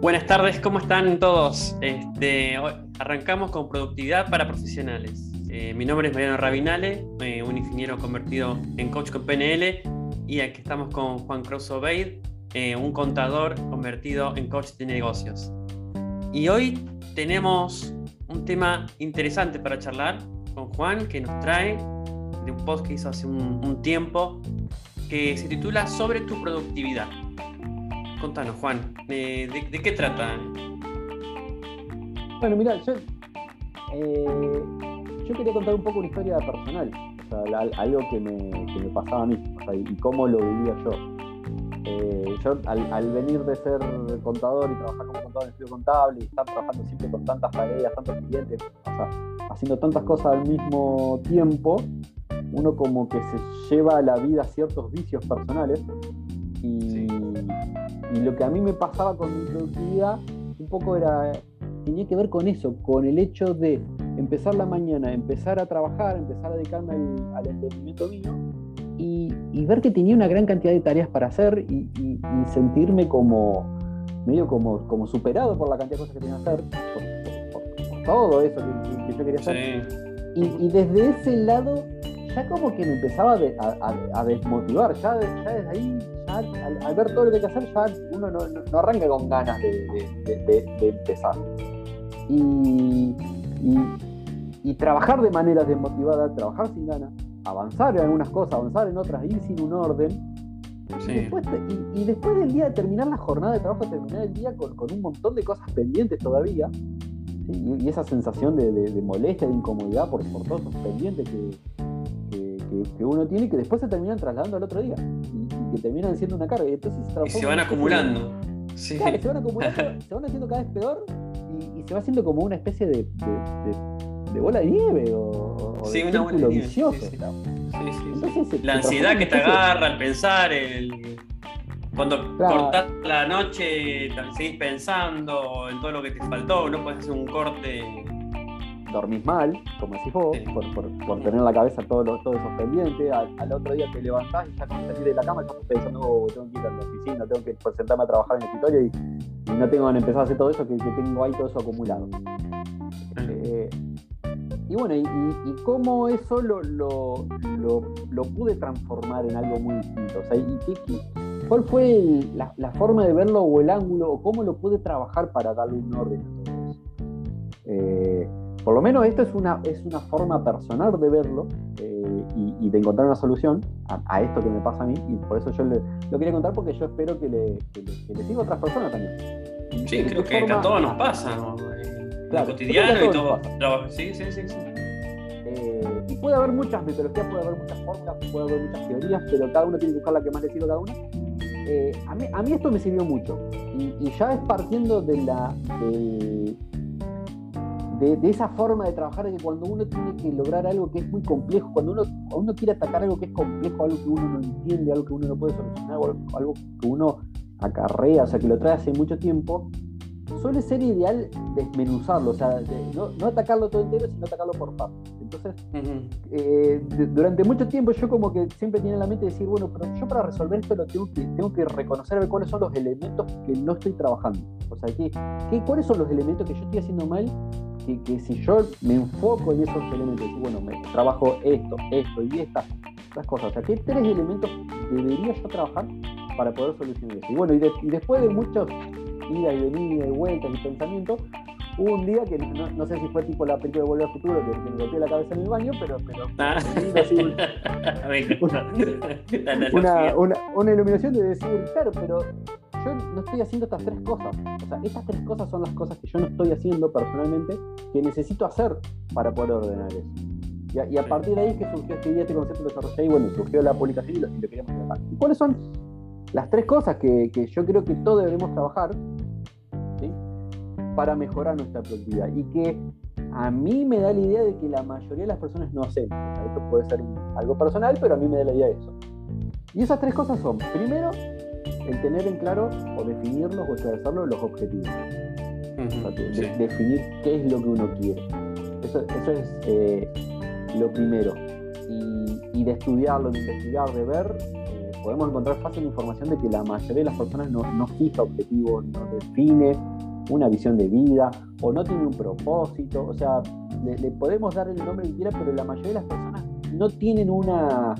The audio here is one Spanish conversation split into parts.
Buenas tardes, ¿cómo están todos? Este, arrancamos con productividad para profesionales. Eh, mi nombre es Mariano Rabinale, eh, un ingeniero convertido en coach con PNL y aquí estamos con Juan Cruz Obeid, eh, un contador convertido en coach de negocios. Y hoy tenemos un tema interesante para charlar con Juan que nos trae de un post que hizo hace un tiempo que se titula Sobre tu productividad. Contanos, Juan, ¿de, qué trata? Bueno, mira, yo, eh, yo quería contar un poco una historia personal, o sea, algo que me, pasaba a mí, y, cómo lo vivía yo. Eh, yo al, venir de ser contador y trabajar como contador en estudio contable y estar trabajando siempre con tantas tareas, tantos clientes, o sea, haciendo tantas cosas al mismo tiempo, uno como que se lleva a la vida ciertos vicios personales y, y lo que a mí me pasaba con mi productividad un poco era, tenía que ver con eso, con el hecho de empezar la mañana, empezar a trabajar, empezar a dedicarme al, entendimiento mío y, ver que tenía una gran cantidad de tareas para hacer y, sentirme como medio como, como superado por la cantidad de cosas que tenía que hacer, por, todo eso que, yo quería hacer. Y, desde ese lado ya como que me empezaba a, desmotivar, ya, ya desde ahí al, ver todo lo que hay que hacer, ya uno no, arranca con ganas de, empezar. Y, trabajar de manera desmotivada, trabajar sin ganas, avanzar en algunas cosas, avanzar en otras, ir sin un orden. Y, después, del día de terminar la jornada de trabajo, terminar el día con, un montón de cosas pendientes todavía, y, esa sensación de, molestia, de incomodidad por, por todos esos pendientes que, que, uno tiene que después se terminan trasladando al otro día y, que terminan siendo una carga. Y, entonces se, van acumulando. se van acumulando, se van haciendo cada vez peor y, se va haciendo como una especie de, de, bola de nieve o, sí, una bola de nieve. vicioso. la ansiedad que te agarra al pensar, el... cuando cortás la noche seguís pensando en todo lo que te faltó, no puedes hacer un corte dormís mal, como decís vos, por, tener en la cabeza todos todo esos pendientes. Al, otro día te levantás y ya cuando salís de la cama estás pensando, oh, tengo que ir a la oficina, tengo que sentarme a trabajar en el escritorio y, no tengo que empezar a hacer todo eso que, tengo ahí todo eso acumulado. Eh, y bueno, y, cómo eso lo, lo, lo, pude transformar en algo muy distinto. O sea, y ¿Cuál fue la, forma de verlo o el ángulo o cómo lo pude trabajar para darle un orden a todo eso? Eh, por lo menos esto es una, es una forma personal de verlo eh, y, de encontrar una solución a, esto que me pasa a mí y por eso yo lo quería contar porque yo espero que le, que le, sirva a otras personas también. Sí, creo que a todos nos pasa, ¿no? Claro, cotidiano y todo. Sí, sí, sí. sí. Eh, y puede haber muchas metodologías, puede haber muchas fórmulas, puede haber muchas teorías, pero cada uno tiene que buscar la que más le sirva a cada uno. Eh, a, mí, a, mí, esto me sirvió mucho y, y ya es partiendo de la, de, de, esa forma de trabajar de que cuando uno tiene que lograr algo que es muy complejo, cuando uno, uno quiere atacar algo que es complejo, algo que uno no entiende, algo que uno no puede solucionar, algo, que uno acarrea, o sea, que lo trae hace mucho tiempo, suele ser ideal desmenuzarlo, o sea, no, atacarlo todo entero, sino atacarlo por partes. Entonces, eh, durante mucho tiempo yo como que siempre tenía en la mente decir, bueno, pero yo para resolver esto lo tengo que, tengo que reconocer cuáles son los elementos que no estoy trabajando. O sea, ¿qué, cuáles son los elementos que yo estoy haciendo mal que, si yo me enfoco en esos elementos, y bueno, me trabajo esto, esto y estas, cosas, o sea, ¿qué tres elementos debería yo trabajar para poder solucionar eso? Y bueno, y, después de muchos idas y venidas y vueltas y pensamientos, hubo un día que no, sé si fue tipo la película de Volver al Futuro, que, me golpeé la cabeza en el baño, pero, pero ah. una, una, una, iluminación de decir, claro, pero yo no estoy haciendo estas tres cosas. O sea, estas tres cosas son las cosas que yo no estoy haciendo personalmente, que necesito hacer para poder ordenar eso. Y a, partir de ahí es que surgió este, este concepto de desarrollo y bueno, surgió la publicación y lo, queríamos trabajar. ¿Y cuáles son las tres cosas que, yo creo que todos debemos trabajar para mejorar nuestra productividad? Y que a mí me da la idea de que la mayoría de las personas no hacen. esto puede ser algo personal, pero a mí me da la idea de eso. Y esas tres cosas son, primero, el tener en claro o definirlos o establecerlos los objetivos. definir qué es lo que uno quiere. Eso, es eh, lo primero. Y, de estudiarlo, de investigar, de ver, eh, podemos encontrar fácil información de que la mayoría de las personas no, no fija objetivos, no define una visión de vida o no tiene un propósito. O sea, le, podemos dar el nombre que quiera, pero la mayoría de las personas no tienen una,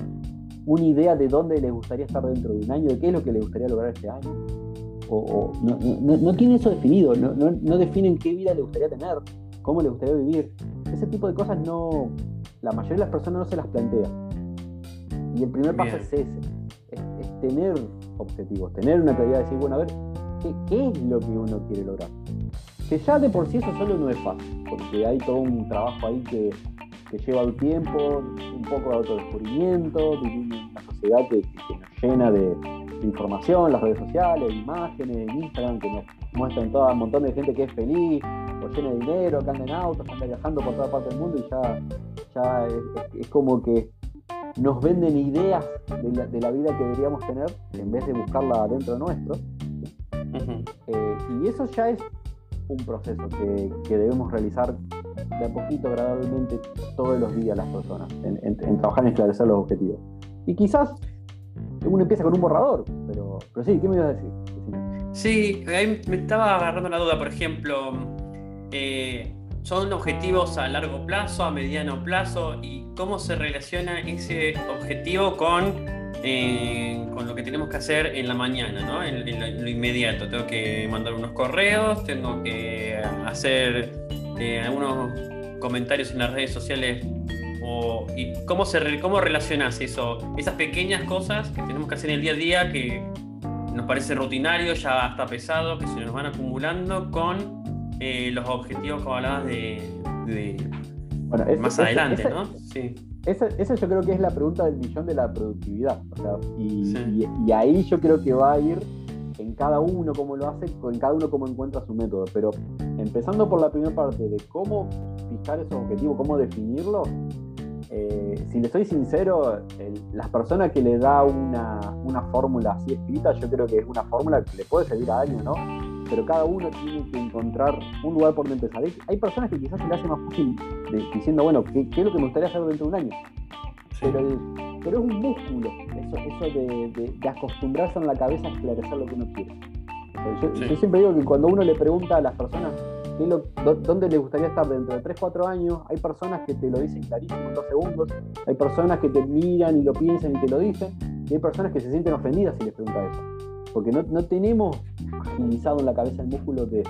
una idea de dónde les gustaría estar dentro de un año, de qué es lo que les gustaría lograr este año. O, no, no, no, tienen eso definido, no, no, definen qué vida les gustaría tener, cómo les gustaría vivir. Ese tipo de cosas no, la mayoría de las personas no se las plantea. Y el primer paso es ese, es, tener objetivos, tener una claridad de decir, bueno, a ver, ¿qué, ¿qué, es lo que uno quiere lograr? Que ya de por sí eso solo no es fácil, porque hay todo un trabajo ahí que, que lleva el tiempo, un poco de autodescubrimiento, vivir en una sociedad que, nos llena de, información, las redes sociales, imágenes, Instagram que nos muestran todo un montón de gente que es feliz, o llena de dinero, que anda en autos, que anda viajando por toda parte del mundo y ya, ya es como que nos venden ideas de la, vida que deberíamos tener en vez de buscarla dentro de nuestro. Eh, y eso ya es un proceso que, debemos realizar de a poquito, gradualmente, todos los días las personas, en, trabajar en esclarecer los objetivos. Y quizás uno empieza con un borrador, pero, pero sí, ¿qué me ibas a decir? Sí, ahí me estaba agarrando la duda, por ejemplo, eh, son objetivos a largo plazo, a mediano plazo y cómo se relaciona ese objetivo con, eh, con lo que tenemos que hacer en la mañana, ¿no? en, lo, inmediato. Tengo que mandar unos correos, tengo que hacer eh, algunos comentarios en las redes sociales. O, y cómo, se, ¿Cómo relacionas eso, esas pequeñas cosas que tenemos que hacer en el día a día que nos parece rutinario, ya está pesado, que se nos van acumulando con eh, los objetivos como hablabas de, más adelante, ¿no? Sí. Esa, yo creo que es la pregunta del millón de la productividad. y, ahí yo creo que va a ir en cada uno cómo lo hace, en cada uno cómo encuentra su método. Pero empezando por la primera parte de cómo fijar esos objetivos, cómo definirlos, eh, si le soy sincero, las personas que le da una, una fórmula así escrita, yo creo que es una fórmula que le puede servir a alguien, ¿no? pero cada uno tiene que encontrar un lugar por donde empezar. Hay, personas que quizás se le hace más fácil diciendo, bueno, ¿qué, es lo que me gustaría hacer dentro de un año? Pero, pero es un músculo, eso, eso de, acostumbrarse en la cabeza a esclarecer lo que uno quiere. yo, siempre digo que cuando uno le pregunta a las personas qué lo, dónde les gustaría estar dentro de 3, 4 años, hay personas que te lo dicen clarísimo en dos segundos, hay personas que te miran y lo piensan y te lo dicen, y hay personas que se sienten ofendidas si les pregunta eso. Porque no, no, tenemos agilizado en la cabeza el músculo de,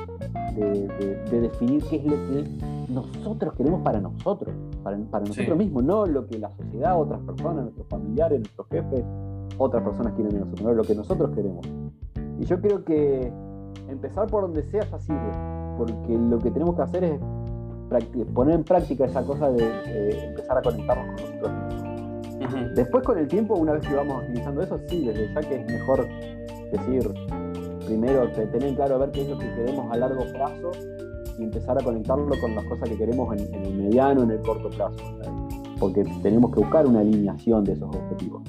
de, definir qué es lo que nosotros queremos para nosotros, para, para nosotros mismos, no lo que la sociedad, otras personas, nuestros familiares, nuestros jefes, otras personas quieren de nosotros, no lo que nosotros queremos. Y yo creo que empezar por donde sea ya sirve, porque lo que tenemos que hacer es poner en práctica esa cosa de empezar a conectarnos con nosotros mismos. Después con el tiempo, una vez que vamos utilizando eso, sí, desde ya que es mejor decir, primero tener claro a ver qué es lo que queremos a largo plazo y empezar a conectarlo con las cosas que queremos en, el mediano, en el corto plazo. Porque tenemos que buscar una alineación de esos objetivos.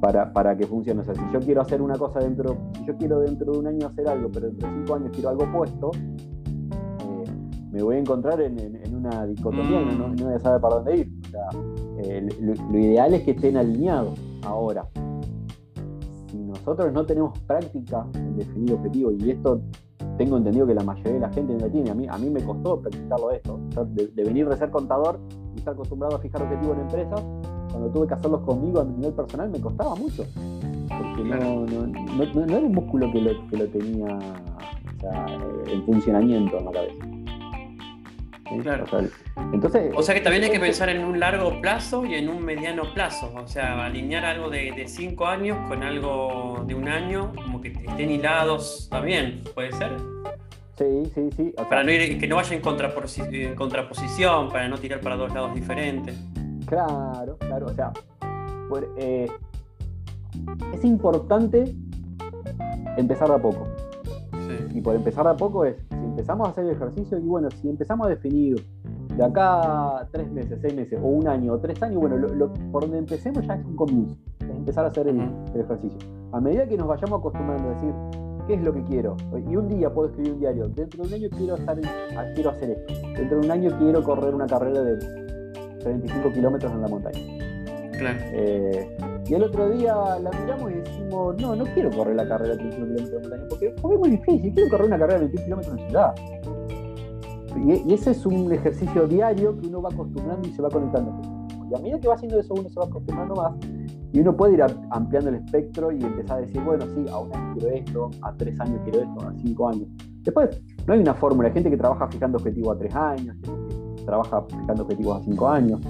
Para, para, que funcione. O sea, si yo quiero hacer una cosa dentro, si yo quiero dentro de un año hacer algo, pero dentro de cinco años quiero algo puesto, eh, me voy a encontrar en, una dicotomía y no, voy a saber para dónde ir. O sea, eh, lo, ideal es que estén alineados ahora nosotros no tenemos práctica en definir objetivos y esto tengo entendido que la mayoría de la gente no tiene. A mí, a mí me costó practicarlo esto. de, venir de ser contador y estar acostumbrado a fijar objetivos en empresas, cuando tuve que hacerlos conmigo a nivel personal me costaba mucho. Porque no, no, era un músculo que lo, que lo tenía en funcionamiento en la cabeza. Claro. Entonces, o sea que también hay que pensar en un largo plazo y en un mediano plazo. O sea, alinear algo de, cinco años con algo de un año, como que estén hilados también, ¿puede ser? Sí, sí, sí. para no ir, que no vaya en, contraposición, para no tirar para dos lados diferentes. Claro, claro. O sea, eh, es importante empezar de a poco. Y por empezar de a poco es, empezamos a hacer el ejercicio, y bueno, si empezamos a definir de acá tres meses, seis meses, o un año, o tres años, bueno, por donde empecemos ya es un comienzo, es empezar a hacer el, ejercicio. A medida que nos vayamos acostumbrando a decir, ¿qué es lo que quiero? Y un día puedo escribir un diario, dentro de un año quiero, estar ah, quiero hacer esto, dentro de un año quiero correr una carrera de 35 kilómetros en la montaña. Claro. Eh, Y el otro día la miramos y decimos, no, no quiero correr la carrera de 21 kilómetros de montaña, porque, es muy difícil, quiero correr una carrera de 21 kilómetros en ciudad. Y, ese es un ejercicio diario que uno va acostumbrando y se va conectando. Y a medida que va haciendo eso, uno se va acostumbrando más y uno puede ir ampliando el espectro y empezar a decir, bueno, sí, a un año quiero esto, a tres años quiero esto, a cinco años. Después, no hay una fórmula. Hay gente que trabaja fijando objetivos a tres años, gente que trabaja fijando objetivos a cinco años.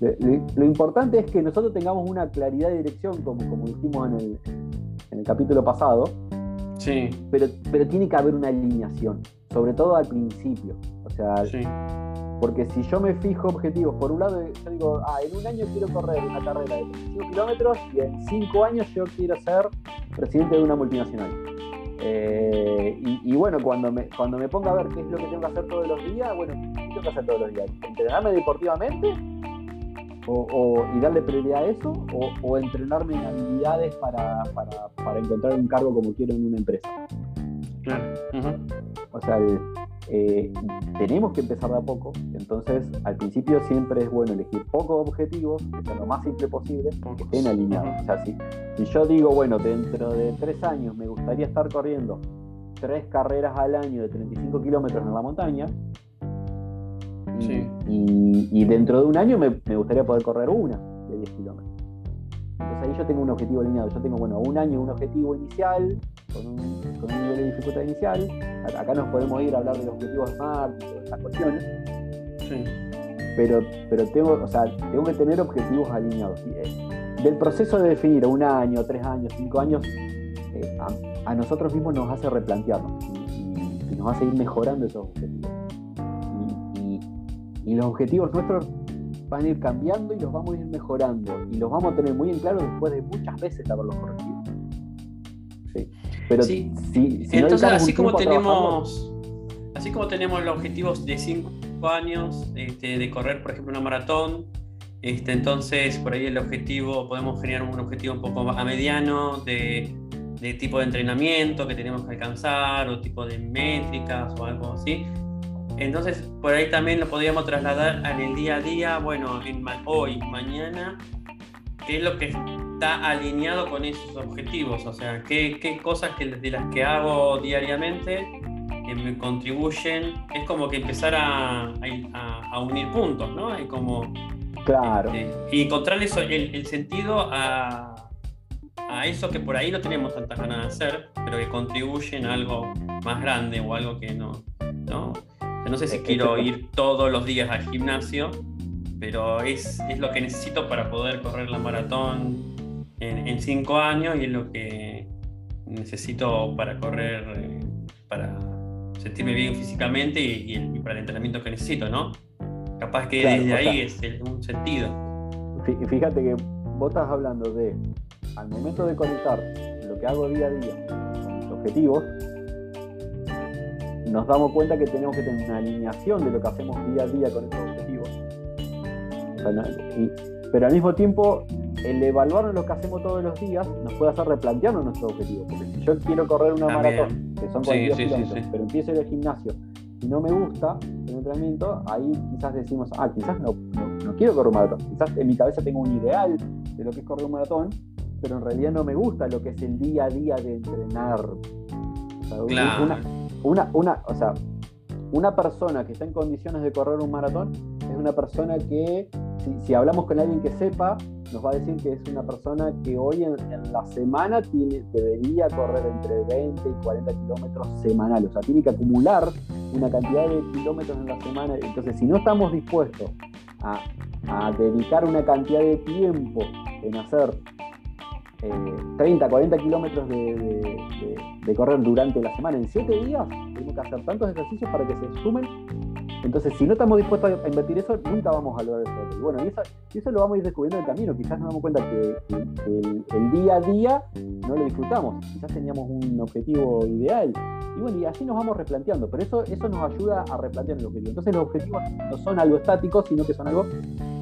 Lo importante es que nosotros tengamos una claridad de dirección, como, como dijimos en el, en el capítulo pasado. Sí. Pero, pero tiene que haber una alineación, sobre todo al principio. O sea, sí. Porque si yo me fijo objetivos, por un lado, yo digo, ah, en un año quiero correr una carrera de 35 kilómetros y en 5 años yo quiero ser presidente de una multinacional. Eh, y, bueno, cuando me, cuando me ponga a ver qué es lo que tengo que hacer todos los días, bueno, ¿qué tengo que hacer todos los días? ¿Entrenarme deportivamente? O, y darle prioridad a eso, o, entrenarme en habilidades para, para, encontrar un cargo como quiero en una empresa. Claro. O sea, el, eh, tenemos que empezar de a poco, entonces al principio siempre es bueno elegir pocos objetivos, que sean lo más simple posible, que estén alineados. O sea, si, yo digo, bueno, dentro de tres años me gustaría estar corriendo tres carreras al año de 35 kilómetros en la montaña, y, dentro de un año me, me gustaría poder correr una de 10 kilómetros. Entonces ahí yo tengo un objetivo alineado. Yo tengo, bueno, un año un objetivo inicial, con un, nivel de dificultad inicial. Acá nos podemos ir a hablar de los objetivos SMART y todas esas cuestiones. Sí. Pero, pero tengo, o sea, tengo que tener objetivos alineados. Eh, del proceso de definir un año, tres años, cinco años, eh, a, nosotros mismos nos hace replantearnos y, nos hace ir mejorando esos objetivos. Y los objetivos nuestros van a ir cambiando y los vamos a ir mejorando. Y los vamos a tener muy en claro después de muchas veces haberlos corregido. Sí. Pero sí. Entonces, así como tenemos. Así como tenemos los objetivos de 5 años este, de correr, por ejemplo, una maratón, este, entonces por ahí el objetivo, podemos generar un objetivo un poco a mediano de, de tipo de entrenamiento que tenemos que alcanzar o tipo de métricas o algo así. Entonces, por ahí también lo podríamos trasladar en el día a día, bueno, en hoy, mañana, qué es lo que está alineado con esos objetivos, o sea, qué, qué cosas que, de las que hago diariamente me contribuyen, es como que empezar a, a, unir puntos, ¿no? Es como... Claro. Este, y encontrarle el, el, sentido a, a eso que por ahí no tenemos tantas ganas de hacer, pero que contribuyen a algo más grande o algo que no, ¿no? No sé si quiero ir todos los días al gimnasio, pero es, es lo que necesito para poder correr la maratón en, cinco años y es lo que necesito para correr, eh, para sentirme bien físicamente y, para el entrenamiento que necesito, ¿no? Capaz que desde ahí es un sentido. Fíjate que vos estás hablando de, al momento de conectar lo que hago día a día con mis objetivos, nos damos cuenta que tenemos que tener una alineación de lo que hacemos día a día con estos objetivos. pero al mismo tiempo, el evaluar lo que hacemos todos los días nos puede hacer replantearnos nuestros objetivos. Porque si yo quiero correr una maratón, que son 42 kilómetros, pero empiezo ir al gimnasio y no me gusta el entrenamiento, ahí quizás decimos, ah, quizás no, no, quiero correr un maratón. Quizás en mi cabeza tengo un ideal de lo que es correr un maratón, pero en realidad no me gusta lo que es el día a día de entrenar. claro una, una, o sea, una persona que está en condiciones de correr un maratón es una persona que, si, hablamos con alguien que sepa, nos va a decir que es una persona que hoy en, la semana tiene, debería correr entre 20 y 40 kilómetros semanales. O sea, tiene que acumular una cantidad de kilómetros en la semana. Entonces, si no estamos dispuestos a, a dedicar una cantidad de tiempo en hacer 30, 40 kilómetros de, correr durante la semana en 7 días, tenemos que hacer tantos ejercicios para que se sumen. Entonces, si no estamos dispuestos a invertir eso, nunca vamos a lograr eso. Y bueno, y eso, lo vamos a ir descubriendo en el camino. Quizás nos damos cuenta que, el, día a día no lo disfrutamos. Quizás teníamos un objetivo ideal. Y bueno, y así nos vamos replanteando. Pero eso, eso nos ayuda a replantear el objetivo. Entonces, los objetivos no son algo estático, sino que son algo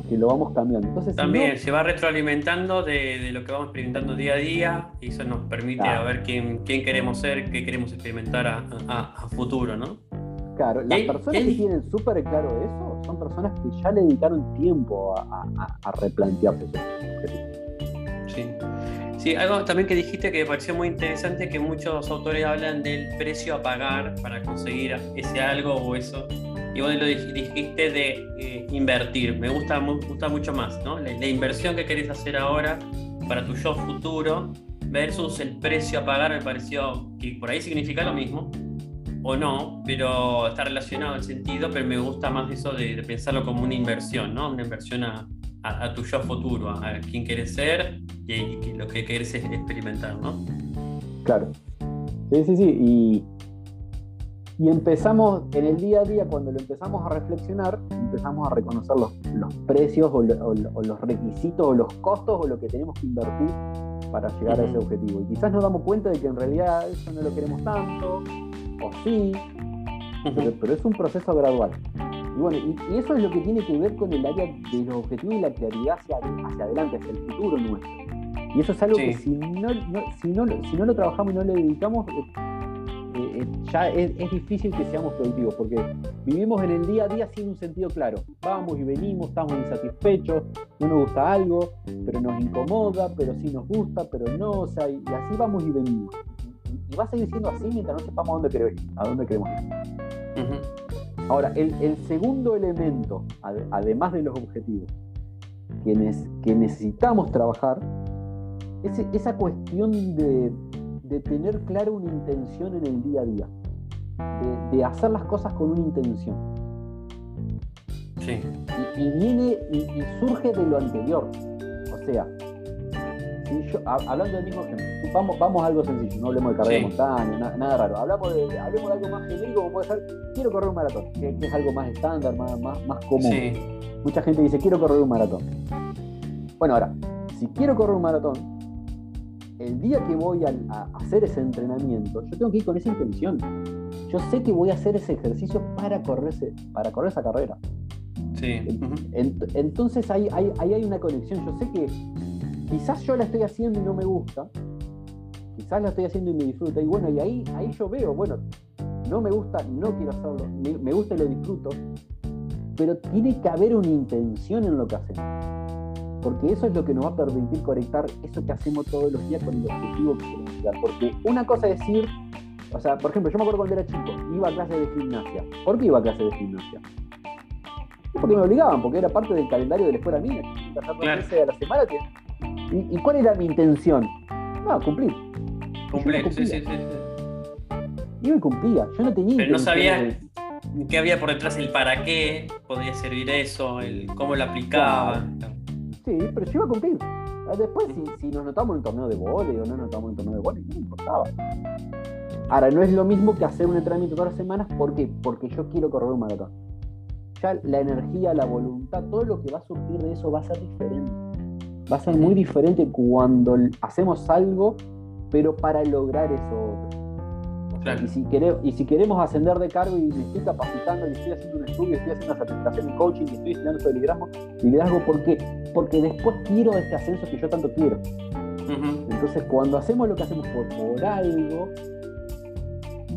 que lo vamos cambiando. Entonces, También se va retroalimentando de, lo que vamos experimentando día a día y eso nos permite ver quién, quién, queremos ser, qué queremos experimentar a, futuro, ¿no? Claro, las personas que tienen súper claro eso son personas que ya le dedicaron tiempo a, replantearse eso. Sí. Sí, algo también que dijiste que me pareció muy interesante, que muchos autores hablan del precio a pagar para conseguir ese algo o eso. Y vos lo dijiste de eh, invertir. Me gusta, me gusta mucho más, ¿no? La, inversión que querés hacer ahora para tu yo futuro versus el precio a pagar me pareció que por ahí significa lo mismo o no, pero está relacionado el sentido, pero me gusta más eso de, de pensarlo como una inversión, ¿no? Una inversión a, a, tu yo futuro, a, quién quieres ser y, lo que quieres experimentar, ¿no? Claro. Sí, sí, sí. Y, y empezamos en el día a día, cuando lo empezamos a reflexionar, empezamos a reconocer los, los precios o, los requisitos o los costos o lo que tenemos que invertir para llegar a ese objetivo. Y quizás nos damos cuenta de que en realidad eso no lo queremos tanto, o sí, pero es un proceso gradual. Y bueno, y, eso es lo que tiene que ver con el área de los objetivos y la claridad hacia, hacia adelante, hacia el futuro nuestro. Y eso es algo que si no, si, no, si no lo trabajamos y no le dedicamos, eh, eh, eh, ya es, difícil que seamos productivos, porque vivimos en el día a día sin un sentido claro. Vamos y venimos, estamos insatisfechos, no nos gusta algo, pero nos incomoda, pero sí nos gusta, pero no, o sea, y, así vamos y venimos. Y, va a seguir siendo así mientras no sepamos a dónde queremos ir. A dónde queremos ir. Ahora, el, segundo elemento, además de los objetivos, que, que necesitamos trabajar, es esa cuestión de, tener clara una intención en el día a día, de, hacer las cosas con una intención. Sí. Y, viene y, surge de lo anterior. O sea, hablando del mismo ejemplo, vamos, vamos a algo sencillo, no hablemos de carrera de montaña, nada raro. Hablamos de, hablemos de algo más genérico, como puede ser, quiero correr un maratón, que, es algo más estándar, más, más, común. Mucha gente dice, quiero correr un maratón. Bueno, ahora, si quiero correr un maratón, el día que voy a, hacer ese entrenamiento, yo tengo que ir con esa intención. Yo sé que voy a hacer ese ejercicio para correr, para correr esa carrera. Sí. entonces ahí, ahí, ahí, hay una conexión. Yo sé que quizás yo la estoy haciendo y no me gusta, quizás la estoy haciendo y me disfruta, y bueno, y ahí, ahí yo veo, bueno, no me gusta, no quiero hacerlo, me, gusta y lo disfruto, pero tiene que haber una intención en lo que hacemos. Porque eso es lo que nos va a permitir conectar eso que hacemos todos los días con el objetivo que queremos llegar. Porque una cosa es decir, o sea, por ejemplo, yo me acuerdo cuando era chico, iba a clases de gimnasia. ¿Por qué iba a clases de gimnasia? Porque me obligaban, porque era parte del calendario de la escuela mía. Claro. a la semana ¿Y, cuál era mi intención? No, cumplir. Cumplir, sí, sí, sí, Y Yo cumplía, yo no tenía. Pero no sabía qué había por detrás, el para qué podía servir eso, el cómo lo aplicaba. Sí, pero yo iba a cumplir. Después, si, nos notamos en un torneo de vóley o no nos notamos en un torneo de vóley, no me importaba. Ahora, no es lo mismo que hacer un entrenamiento todas las semanas, ¿por qué? Porque yo quiero correr un maratón. Ya la energía, la voluntad, todo lo que va a surgir de eso va a ser diferente va a ser muy diferente cuando hacemos algo, pero para lograr eso y, si queremos, y si queremos ascender de cargo y me estoy capacitando, y estoy haciendo un estudio, estoy haciendo una certificación en coaching, y estoy estudiando sobre liderazgo, liderazgo ¿por qué? Porque después quiero este ascenso que yo tanto quiero. Entonces, cuando hacemos lo que hacemos por, algo,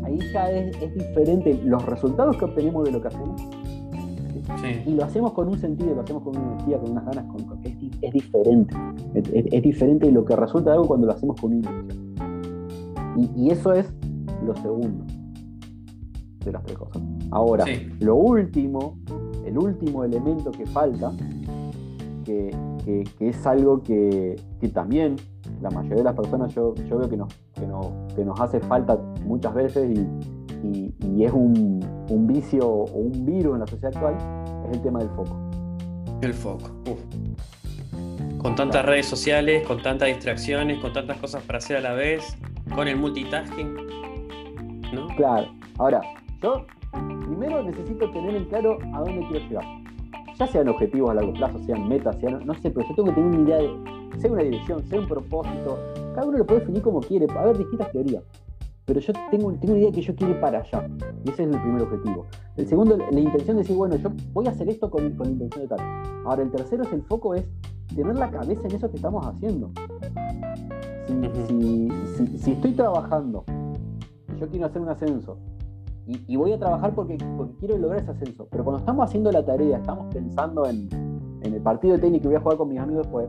ahí ya es, es diferente los resultados que obtenemos de lo que hacemos y lo hacemos con un sentido, lo hacemos con una energía, con unas ganas, con, es, diferente. Es, diferente lo que resulta de algo cuando lo hacemos con intención. Y, eso es lo segundo de las tres cosas. Ahora, lo último, el último elemento que falta, que, es algo que, también la mayoría de las personas yo, yo veo que nos, que, nos hace falta muchas veces y, es un, un, vicio o un virus en la sociedad actual, es el tema del foco. El foco. Con tantas redes sociales, con tantas distracciones, con tantas cosas para hacer a la vez, con el multitasking. ¿no? Claro. Ahora, yo primero necesito tener en claro a dónde quiero llegar. Ya sean objetivos a largo plazo, sean metas, sean. No sé, pero yo tengo que tener una idea de. Sea una dirección, sea un propósito. Cada uno lo puede definir como quiere. A ver distintas teorías pero yo tengo, tengo una idea que yo quiero ir para allá. Y ese es el primer objetivo. El segundo, la intención de decir, bueno, yo voy a hacer esto con, con la intención de tal. Ahora, el tercero es el foco, es tener la cabeza en eso que estamos haciendo. Si, si, estoy trabajando, yo quiero hacer un ascenso, y, voy a trabajar porque, porque, quiero lograr ese ascenso, pero cuando estamos haciendo la tarea, estamos pensando en, en el partido de tenis que voy a jugar con mis amigos después,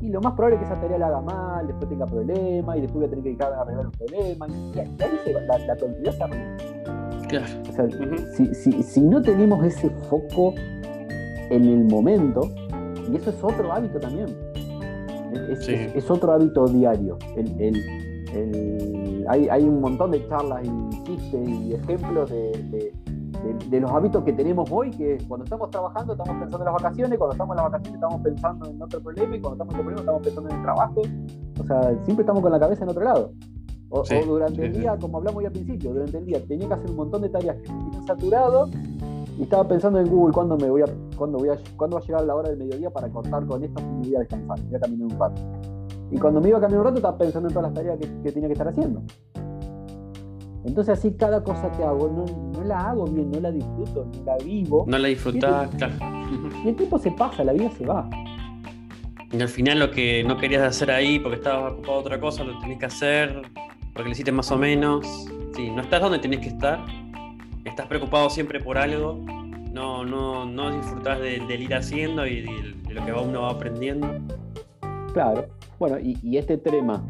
y lo más probable es que esa tarea la haga mal, después tenga problemas y después voy a tener que dedicar a arreglar los problemas. Y, ahí se va, la, la productividad se arregla. Claro. O sea, si, si, si no tenemos ese foco en el momento, y eso es otro hábito también, es, Sí. es- es otro hábito diario. El, el- el- hay, hay un montón de charlas y chistes y ejemplos de, de- de- de los hábitos que tenemos hoy, que cuando estamos trabajando estamos pensando en las vacaciones, cuando estamos en las vacaciones estamos pensando en otro problema y cuando estamos en otro problema estamos pensando en el trabajo. O sea, siempre estamos con la cabeza en otro lado. O, Sí, o durante sí, el sí. día, como hablamos ya al principio, durante el día tenía que hacer un montón de tareas que me saturado y estaba pensando en Google cuándo me voy a, cuándo voy a, cuándo va a llegar la hora del mediodía para cortar con esto y me voy a descansar, voy a caminar un rato. Y cuando me iba a caminar un rato estaba pensando en todas las tareas que, que tenía que estar haciendo. Entonces así cada cosa que hago no la hago bien, no la disfruto, no la vivo. No la disfrutás, claro. Y el tiempo se pasa, la vida se va. Y al final lo que no querías hacer ahí porque estabas ocupado de otra cosa, lo tenés que hacer porque lo hiciste más o menos. Sí, no estás donde tenés que estar. Estás preocupado siempre por algo. No, no, no disfrutás de- del ir haciendo y de, de lo que uno va aprendiendo. Claro. Bueno, y, y este tema,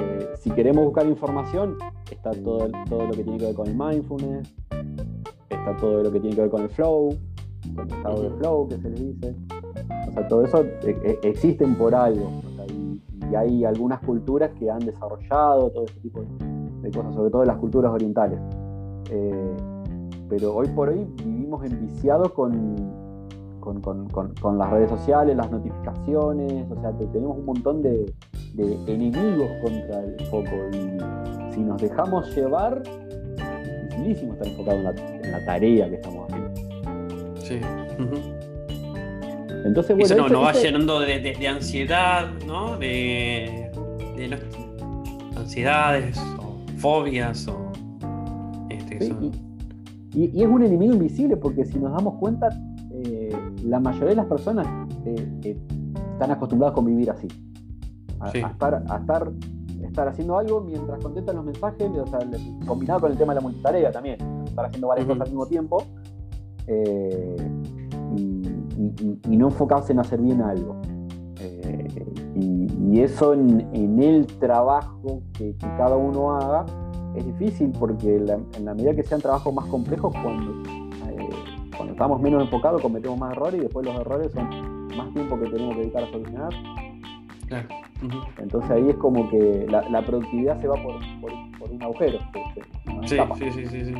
eh, si queremos buscar información, está todo, todo lo que tiene que ver con el mindfulness, está todo lo que tiene que ver con el flow, con el estado de flow que se le dice. O sea, todo eso eh, eh, existen por algo. O sea, y, y hay algunas culturas que han desarrollado todo ese tipo de, de cosas, sobre todo las culturas orientales. Eh, pero hoy por hoy vivimos enviciados con, con, con- con- con las redes sociales, las notificaciones, o sea, que tenemos un montón de, de enemigos contra el foco y si nos dejamos llevar, dificilísimo estar enfocado en la, en la tarea que estamos haciendo. Sí. Entonces, Y eso bueno, no, nos va llenando de, de- de ansiedad, ¿no? De, de no- ansiedades o fobias o este, Sí, son- y, y- y es un enemigo invisible porque si nos damos cuenta, eh, la mayoría de las personas eh, eh, están acostumbradas a convivir así. A, Sí. a estar, a estar, estar haciendo algo mientras contestan los mensajes, combinado con el tema de la multitarea también, estar haciendo varias cosas al mismo tiempo eh, y, no enfocarse en hacer bien algo. Eh, y, eso en, el trabajo que, cada uno haga es difícil porque en la medida que sean trabajos más complejos, cuando, eh, cuando estamos menos enfocados cometemos más errores y después los errores son más tiempo que tenemos que dedicar a solucionar. Claro. Entonces ahí es como que la, la productividad se va por, por- por un agujero. Sí, sí, sí, sí, sí.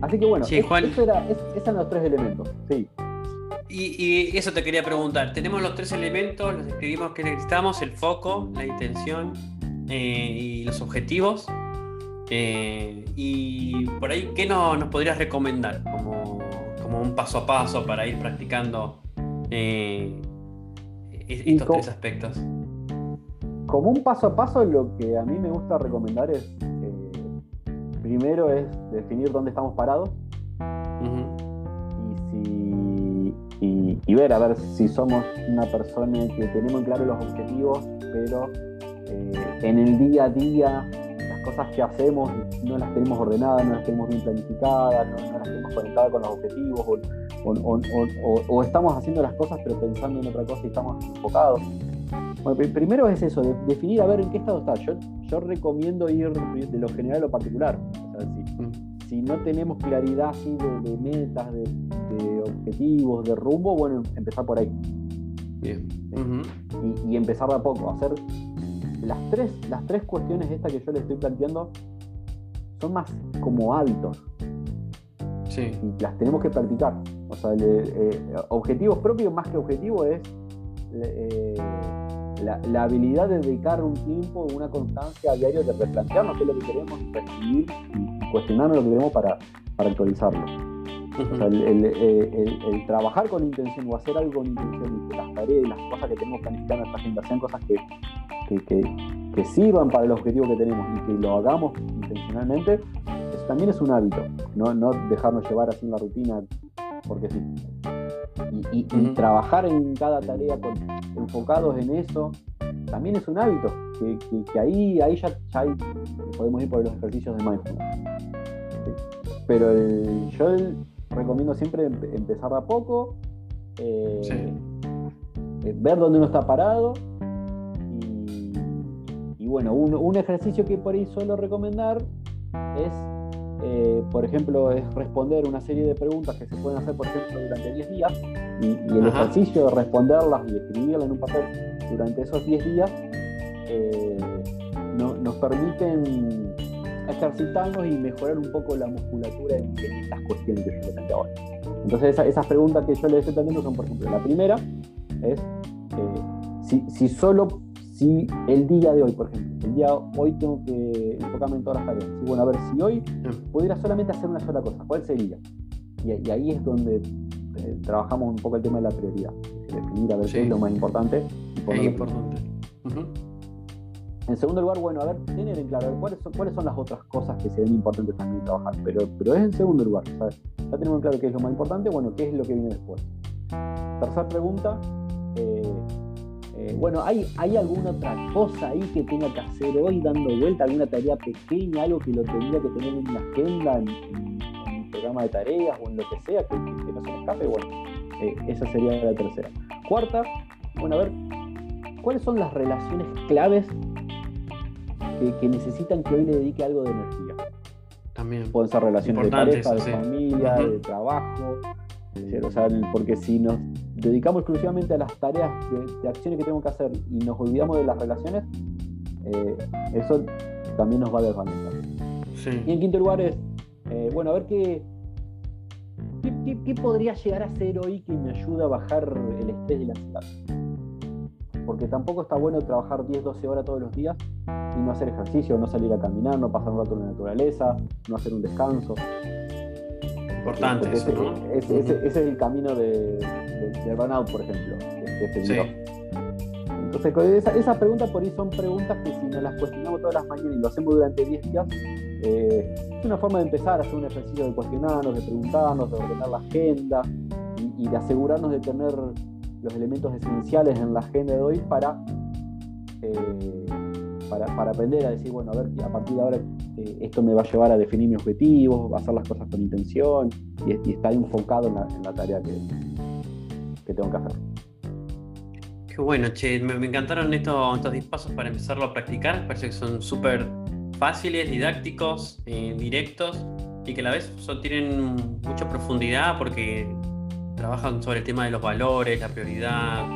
Así que bueno, Sí, es- Juan. eso era- es- esos eran los tres elementos. Sí. Y, y eso te quería preguntar. Tenemos los tres elementos, los describimos que necesitamos, el foco, la intención eh, y los objetivos. Eh, y por ahí, ¿qué no- nos podrías recomendar como, como un paso a paso para ir practicando eh, estos co- tres aspectos? Como un paso a paso, lo que a mí me gusta recomendar es, eh, primero es definir dónde estamos parados y, si, y, y ver a ver si somos una persona que tenemos en claro los objetivos, pero eh, en el día a día las cosas que hacemos no las tenemos ordenadas, no las tenemos bien planificadas, no, no las tenemos conectadas con los objetivos, o, o- o- o- o- o estamos haciendo las cosas pero pensando en otra cosa y estamos enfocados. Bueno, pri- primero es eso, de- definir a ver en qué estado está. Yo, yo recomiendo ir de lo general a lo particular. O sea, si, si no tenemos claridad así de, de metas, de, de objetivos, de rumbo, bueno, empezar por ahí. Bien. Y empezar de a poco. Hacer las tres, las tres cuestiones estas que yo le estoy planteando son más como hábitos Sí. y las tenemos que practicar. O sea, le- eh, objetivos propios más que objetivos es eh, la, la habilidad de dedicar un tiempo, una constancia a diario de replantearnos qué es lo que queremos, recibir y cuestionarnos lo que queremos para, para actualizarlo. O sea, el, el- el- el- el trabajar con intención o hacer algo con intención y que las tareas y las cosas que tenemos planificadas en nuestra agenda sean cosas que, que, que- que sirvan para el objetivo que tenemos y que lo hagamos intencionalmente, eso también es un hábito. No, no dejarnos llevar así en la rutina porque sí. Y, y- y Ujú. trabajar en cada tarea con, enfocados en eso también es un hábito. Que, que- que ahí, ahí ya, ya hay- podemos ir por los ejercicios de mindfulness. Pero el- yo el- recomiendo siempre empe- empezar a poco. eh, Sí. ver dónde uno está parado y, bueno, un, ejercicio que por ahí suelo recomendar es, eh, por ejemplo, es responder una serie de preguntas que se pueden hacer, por ejemplo, durante 10 días y, el ejercicio de responderlas y escribirlas en un papel durante esos 10 días eh, nos permiten ejercitarnos y mejorar un poco la musculatura en, estas cuestiones que yo le ahora. Entonces esas preguntas que yo le estoy planteando son, por ejemplo, la primera es eh, si, si, solo, si el día de hoy, por ejemplo, el día hoy tengo que enfocarme en todas las tareas. Y bueno, a ver, si hoy pudiera solamente hacer una sola cosa, ¿cuál sería? Y, ahí es donde eh, trabajamos un poco el tema de la prioridad, definir a ver qué es lo más importante. es importante. En segundo lugar, bueno, a ver, tener en claro cuáles son, cuáles son las otras cosas que se ven importantes también trabajar, pero, pero es en segundo lugar, ¿sabes? Ya tenemos en claro qué es lo más importante, bueno, qué es lo que viene después. Tercera pregunta, eh, bueno, ¿hay, ¿hay alguna otra cosa ahí que tenga que hacer hoy dando vuelta, alguna tarea pequeña, algo que lo tendría que tener en una agenda, en, un programa de tareas o en lo que sea, que, no se me escape? Bueno, eh, esa sería la tercera. Cuarta, bueno, a ver, ¿cuáles son las relaciones claves que, necesitan que hoy le dedique algo de energía. También. Pueden ser relaciones de pareja, de familia, de trabajo. porque si nos dedicamos exclusivamente a las tareas de, acciones que tenemos que hacer y nos olvidamos de las relaciones, eh, eso también nos va a desvalentar. Y en quinto lugar es, eh, bueno, a ver qué, qué, qué, podría llegar a ser hoy que me ayude a bajar el estrés y la ansiedad. Porque tampoco está bueno trabajar 10, 12 horas todos los días y no hacer ejercicio, no salir a caminar, no pasar un rato en la naturaleza, no hacer un descanso. Importante eso, ese, ¿no? ese, es el camino de, de, burnout, por ejemplo, Entonces, esas preguntas por ahí son preguntas que si nos las cuestionamos todas las mañanas y lo hacemos durante 10 días, eh, es una forma de empezar a hacer un ejercicio de cuestionarnos, de preguntarnos, de ordenar la agenda y, y de asegurarnos de tener los elementos esenciales en la agenda de hoy para eh, para, aprender a decir, bueno, a ver, a partir de ahora eh, esto me va a llevar a definir mi objetivo, a hacer las cosas con intención y, estar enfocado en la, tarea que, que, tengo que hacer. Qué bueno, che, me, encantaron estos, estos 10 pasos para empezarlo a practicar, parece que son súper fáciles, didácticos, eh, directos y que a la vez son, tienen mucha profundidad porque trabajan sobre el tema de los valores, la prioridad,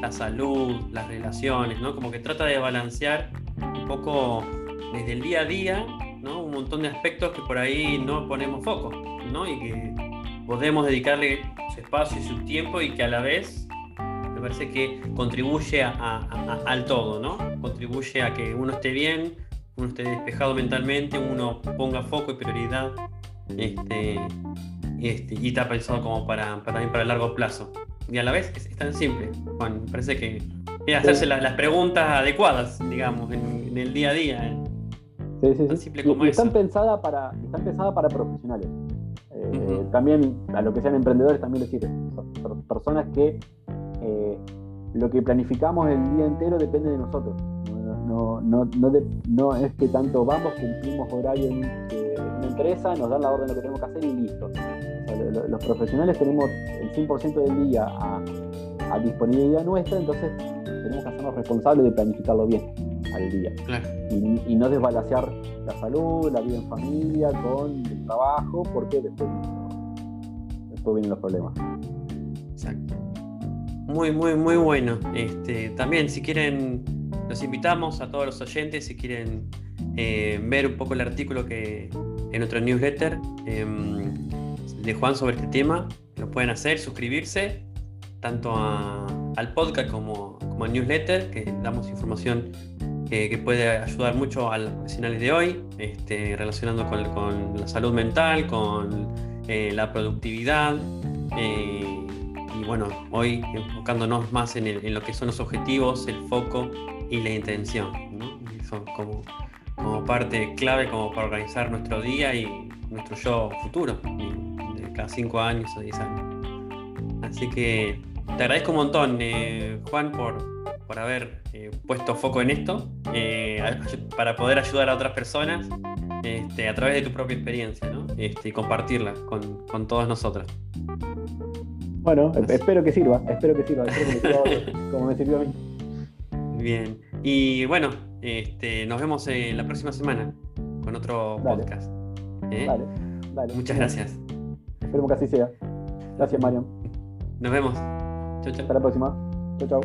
la salud, las relaciones, ¿no? Como que trata de balancear un poco desde el día a día, ¿no? Un montón de aspectos que por ahí no ponemos foco, ¿no? Y que podemos dedicarle su espacio y su tiempo y que a la vez me parece que contribuye al todo, ¿no? Contribuye a que uno esté bien, uno esté despejado mentalmente, uno ponga foco y prioridad este, este, y está pensado como para, para, para el largo plazo. Y a la vez es, tan simple, Juan. Me parece que es hacerse las, preguntas adecuadas, digamos, en, el día a día. ¿eh? Sí, sí, sí. y, están pensadas para, están pensadas para profesionales. Eh, también a lo que sean emprendedores también les sirve. Son personas que eh, lo que planificamos el día entero depende de nosotros. No, no, no, no, es que tanto vamos, cumplimos horario en, una empresa, nos dan la orden de lo que tenemos que hacer y listo. los profesionales tenemos el 100% del día a, disponibilidad nuestra, entonces responsables de planificarlo bien al día. Y, no desbalancear la salud, la vida en familia, con el trabajo, porque después, después vienen los problemas. Exacto. Muy, muy, muy bueno. Este, también, si quieren los invitamos a todos los oyentes, si quieren eh, ver un poco el artículo que en nuestro newsletter em, de Juan sobre este tema, lo pueden hacer, suscribirse tanto al podcast como, como newsletter, que damos información que, puede ayudar mucho a los profesionales de hoy, este, relacionando con, la salud mental, con eh, la productividad. Eh, y bueno, hoy enfocándonos más en, en, lo que son los objetivos, el foco y la intención, ¿no? Son como, como parte clave como para organizar nuestro día y nuestro yo futuro, de cada 5 años o 10 años. Así que te agradezco un montón, eh, Juan, por, por haber eh, puesto foco en esto, eh, para poder ayudar a otras personas este, a través de tu propia experiencia ¿no? este, y compartirla con, con todos nosotros. Bueno, espero que sirva, espero que sirva, espero que me sirva como me sirvió a mí. Bien. Y bueno, este, nos vemos en la próxima semana con otro podcast. Dale, dale. Muchas gracias. Esperemos que así sea. Gracias, Mario. Nos vemos. Chau, chau. Hasta la próxima. Chau, chau.